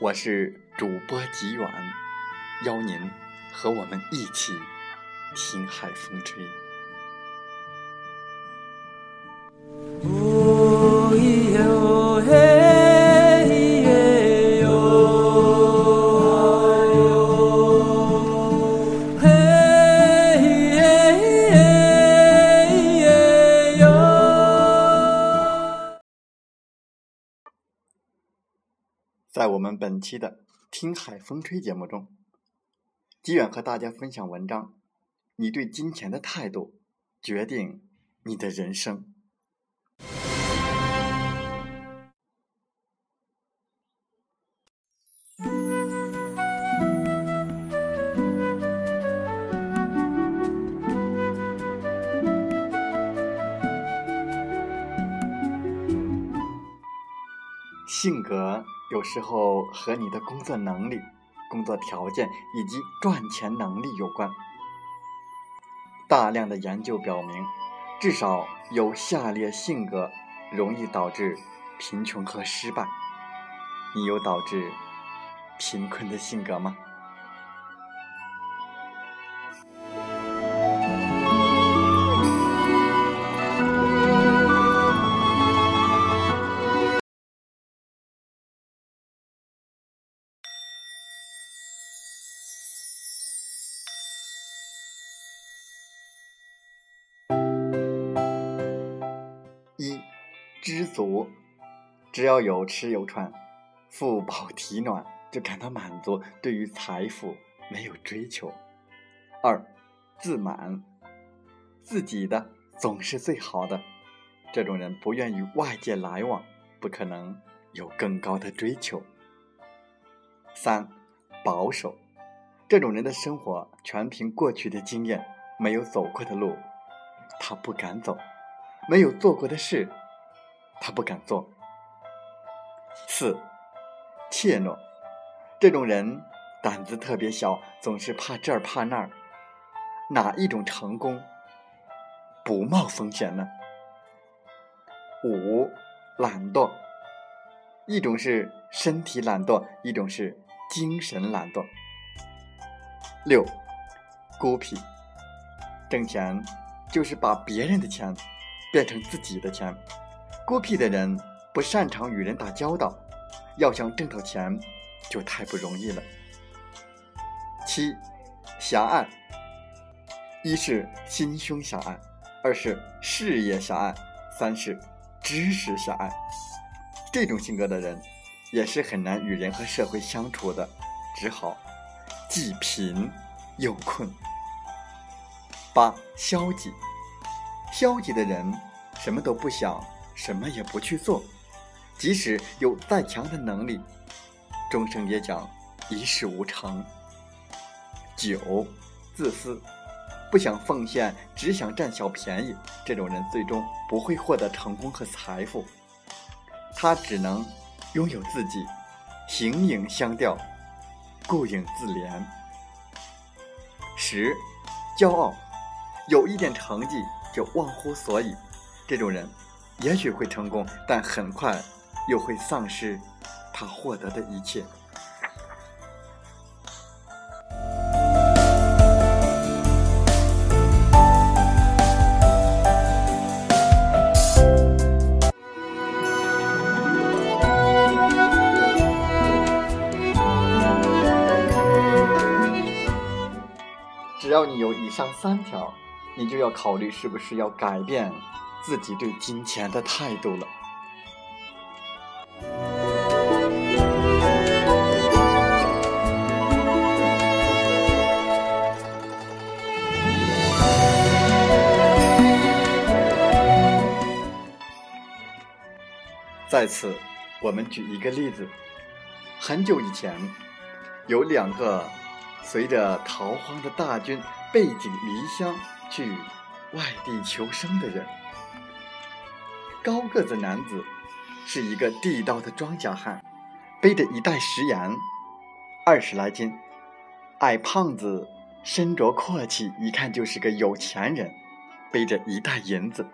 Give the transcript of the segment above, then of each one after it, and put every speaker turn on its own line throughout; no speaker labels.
我是主播吉远。邀您和我们一起听海风吹。期的《听海风吹》节目中。吉远和大家分享文章：你对金钱的态度，决定你的人生。性格有时候和你的工作能力。工作条件以及赚钱能力有关。大量的研究表明，至少有下列性格容易导致贫穷和失败。你有导致贫困的性格吗？知足，只要有吃有穿，腹饱体暖就感到满足，对于财富没有追求。二，自满，自己的总是最好的，这种人不愿与外界来往，不可能有更高的追求。三，保守，这种人的生活全凭过去的经验，没有走过的路，他不敢走；没有做过的事。他不敢做。四，怯懦，这种人胆子特别小，总是怕这儿怕那儿。哪一种成功不冒风险呢？五，懒惰，一种是身体懒惰，一种是精神懒惰。六，孤僻，挣钱就是把别人的钱变成自己的钱。孤僻的人不擅长与人打交道，要想挣到钱就太不容易了。七，狭隘，一是心胸狭隘，二是事业狭隘，三是知识狭隘。这种性格的人也是很难与人和社会相处的，只好既贫又困。八，消极，消极的人什么都不想。什么也不去做，即使有再强的能力，终生也讲一事无成。九，自私，不想奉献，只想占小便宜，这种人最终不会获得成功和财富，他只能拥有自己，形影相吊，顾影自怜。十，骄傲，有一点成绩就忘乎所以，这种人。也许会成功但很快又会丧失他获得的一切。只要你有以上三条你就要考虑是不是要改变自己对金钱的态度了。在此，我们举一个例子：很久以前，有两个随着逃荒的大军背井离乡去外地求生的人。高个子男子是一个地道的庄稼汉，背着一袋食盐，二十来斤；矮胖子身着阔气，一看就是个有钱人，背着一袋银子。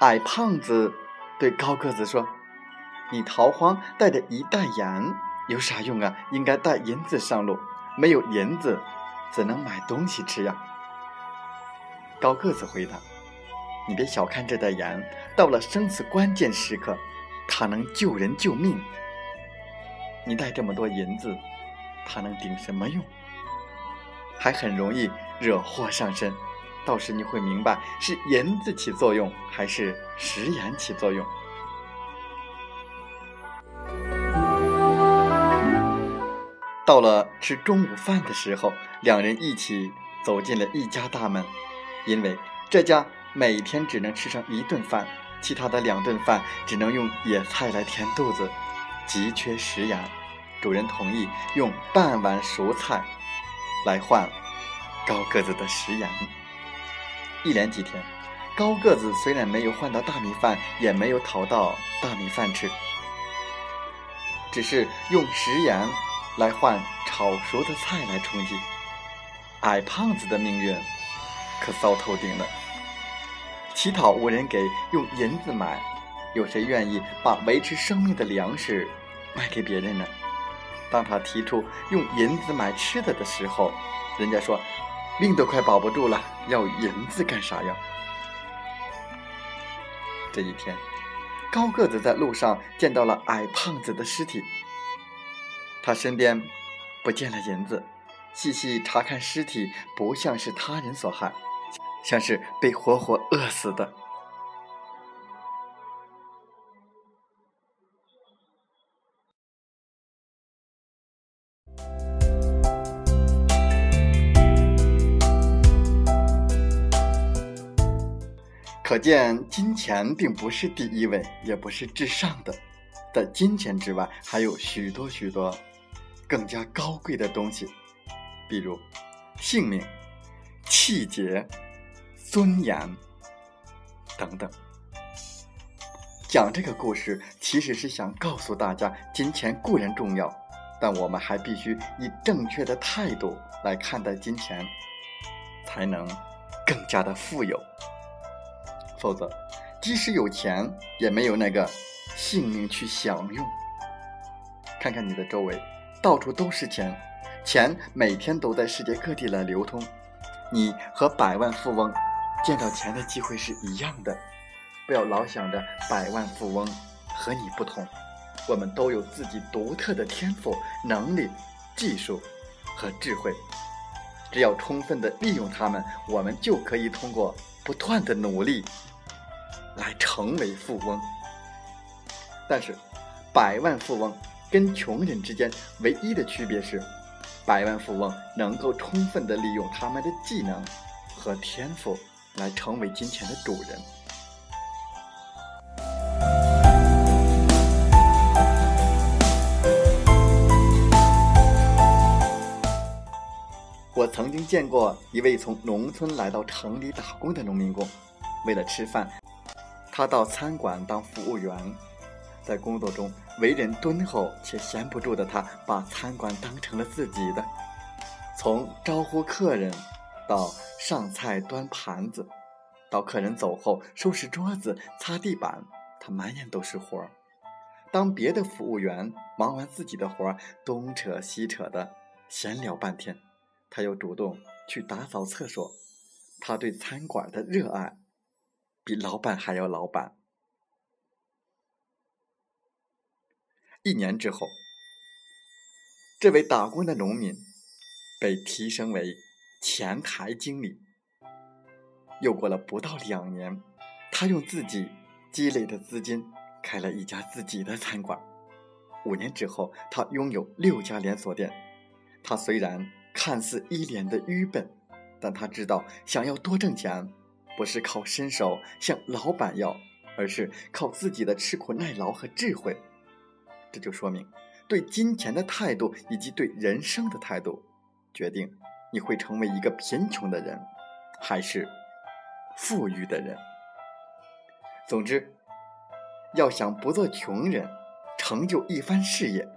矮胖子。对高个子说：“你逃荒带着一袋盐有啥用啊？应该带银子上路。没有银子，怎能买东西吃呀？”高个子回答：“你别小看这袋盐，到了生死关键时刻，它能救人救命。你带这么多银子，它能顶什么用？还很容易惹祸上身。”到时你会明白是银子起作用还是食盐起作用。到了吃中午饭的时候，两人一起走进了一家大门，因为这家每天只能吃上一顿饭，其他的两顿饭只能用野菜来填肚子，急缺食盐。主人同意用半碗熟菜来换高个子的食盐。一连几天，高个子虽然没有换到大米饭，也没有讨到大米饭吃，只是用食盐来换炒熟的菜来充饥。矮胖子的命运可糟透顶了，乞讨无人给，用银子买，有谁愿意把维持生命的粮食卖给别人呢？当他提出用银子买吃的的时候，人家说。命都快保不住了，要银子干啥呀？这一天，高个子在路上见到了矮胖子的尸体，他身边不见了银子，细细查看尸体，不像是他人所害，像是被活活饿死的。可见，金钱并不是第一位，也不是至上的。在金钱之外，还有许多许多更加高贵的东西，比如性命、气节、尊严等等。讲这个故事，其实是想告诉大家，金钱固然重要，但我们还必须以正确的态度来看待金钱，才能更加的富有。否则，即使有钱，也没有那个性命去享用。看看你的周围，到处都是钱，钱每天都在世界各地来流通。你和百万富翁见到钱的机会是一样的。不要老想着百万富翁和你不同，我们都有自己独特的天赋、能力、技术和智慧。只要充分的利用它们，我们就可以通过不断的努力。来成为富翁，但是百万富翁跟穷人之间唯一的区别是，百万富翁能够充分的利用他们的技能和天赋来成为金钱的主人。我曾经见过一位从农村来到城里打工的农民工，为了吃饭。他到餐馆当服务员，在工作中为人敦厚且闲不住的他，把餐馆当成了自己的。从招呼客人，到上菜端盘子，到客人走后收拾桌子、擦地板，他满眼都是活儿。当别的服务员忙完自己的活儿，东扯西扯的闲聊半天，他又主动去打扫厕所。他对餐馆的热爱。比老板还要老板。一年之后，这位打工的农民被提升为前台经理。又过了不到两年，他用自己积累的资金开了一家自己的餐馆。五年之后，他拥有六家连锁店。他虽然看似一脸的愚笨，但他知道，想要多挣钱，不是靠伸手向老板要，而是靠自己的吃苦耐劳和智慧。这就说明，对金钱的态度以及对人生的态度，决定你会成为一个贫穷的人，还是富裕的人。总之，要想不做穷人，成就一番事业，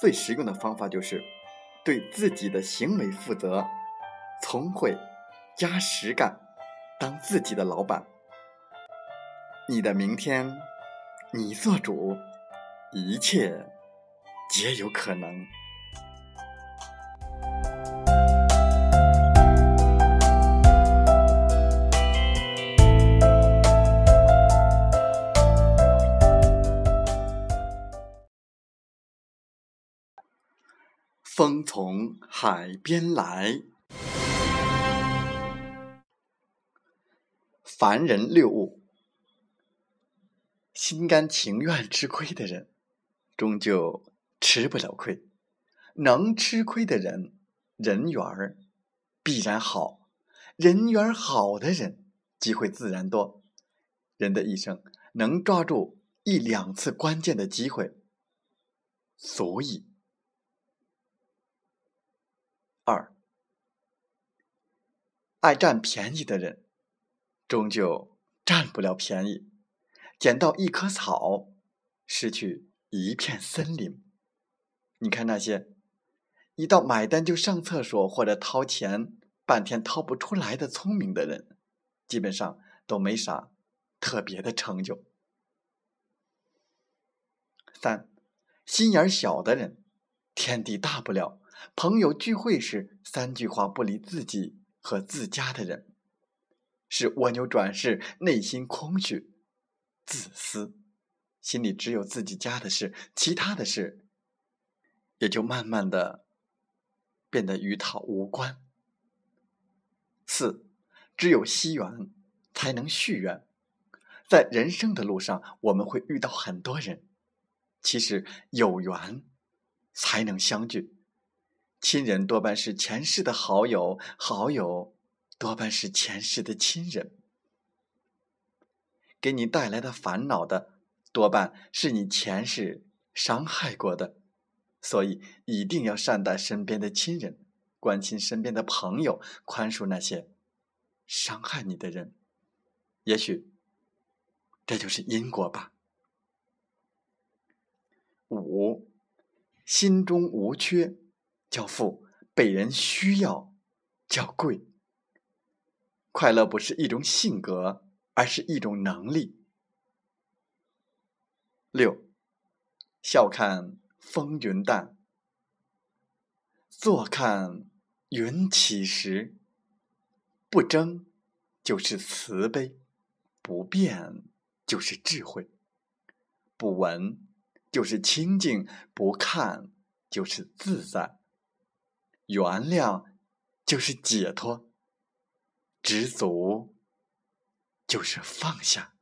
最实用的方法就是对自己的行为负责，聪慧加实干，当自己的老板。你的明天，你做主，一切皆有可能。风从海边来，凡人六物，心甘情愿吃亏的人，终究吃不了亏；能吃亏的人，人缘儿必然好；人缘好的人，机会自然多。人的一生能抓住一两次关键的机会，所以。二，爱占便宜的人，终究占不了便宜。捡到一棵草，失去一片森林。你看那些一到买单就上厕所或者掏钱半天掏不出来的聪明的人，基本上都没啥特别的成就。三，心眼小的人，天地大不了。朋友聚会时，三句话不离自己和自家的人，是蜗牛转世，内心空虚、自私，心里只有自己家的事，其他的事也就慢慢的变得与他无关。四，只有惜缘才能续缘，在人生的路上，我们会遇到很多人，其实有缘才能相聚。亲人多半是前世的好友，好友多半是前世的亲人。给你带来的烦恼的，多半是你前世伤害过的。所以一定要善待身边的亲人，关心身边的朋友，宽恕那些伤害你的人。也许这就是因果吧。五，心中无缺。叫富，被人需要，叫贵。快乐不是一种性格，而是一种能力。六，笑看风云淡，坐看云起时。不争就是慈悲，不变就是智慧，不闻就是清净，不看就是自在。原谅就是解脱，知足就是放下。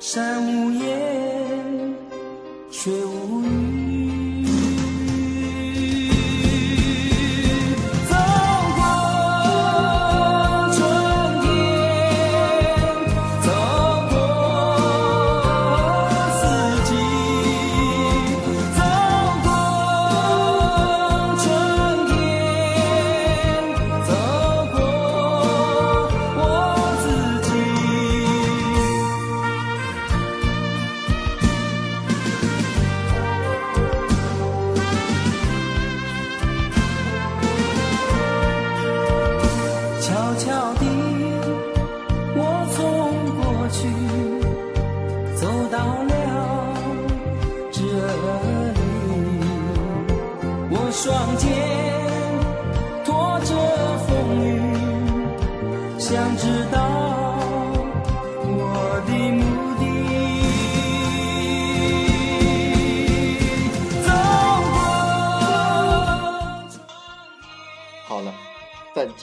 山无言，水无语。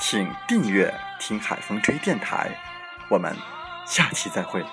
请订阅“听海风吹电台”。我们下期再会。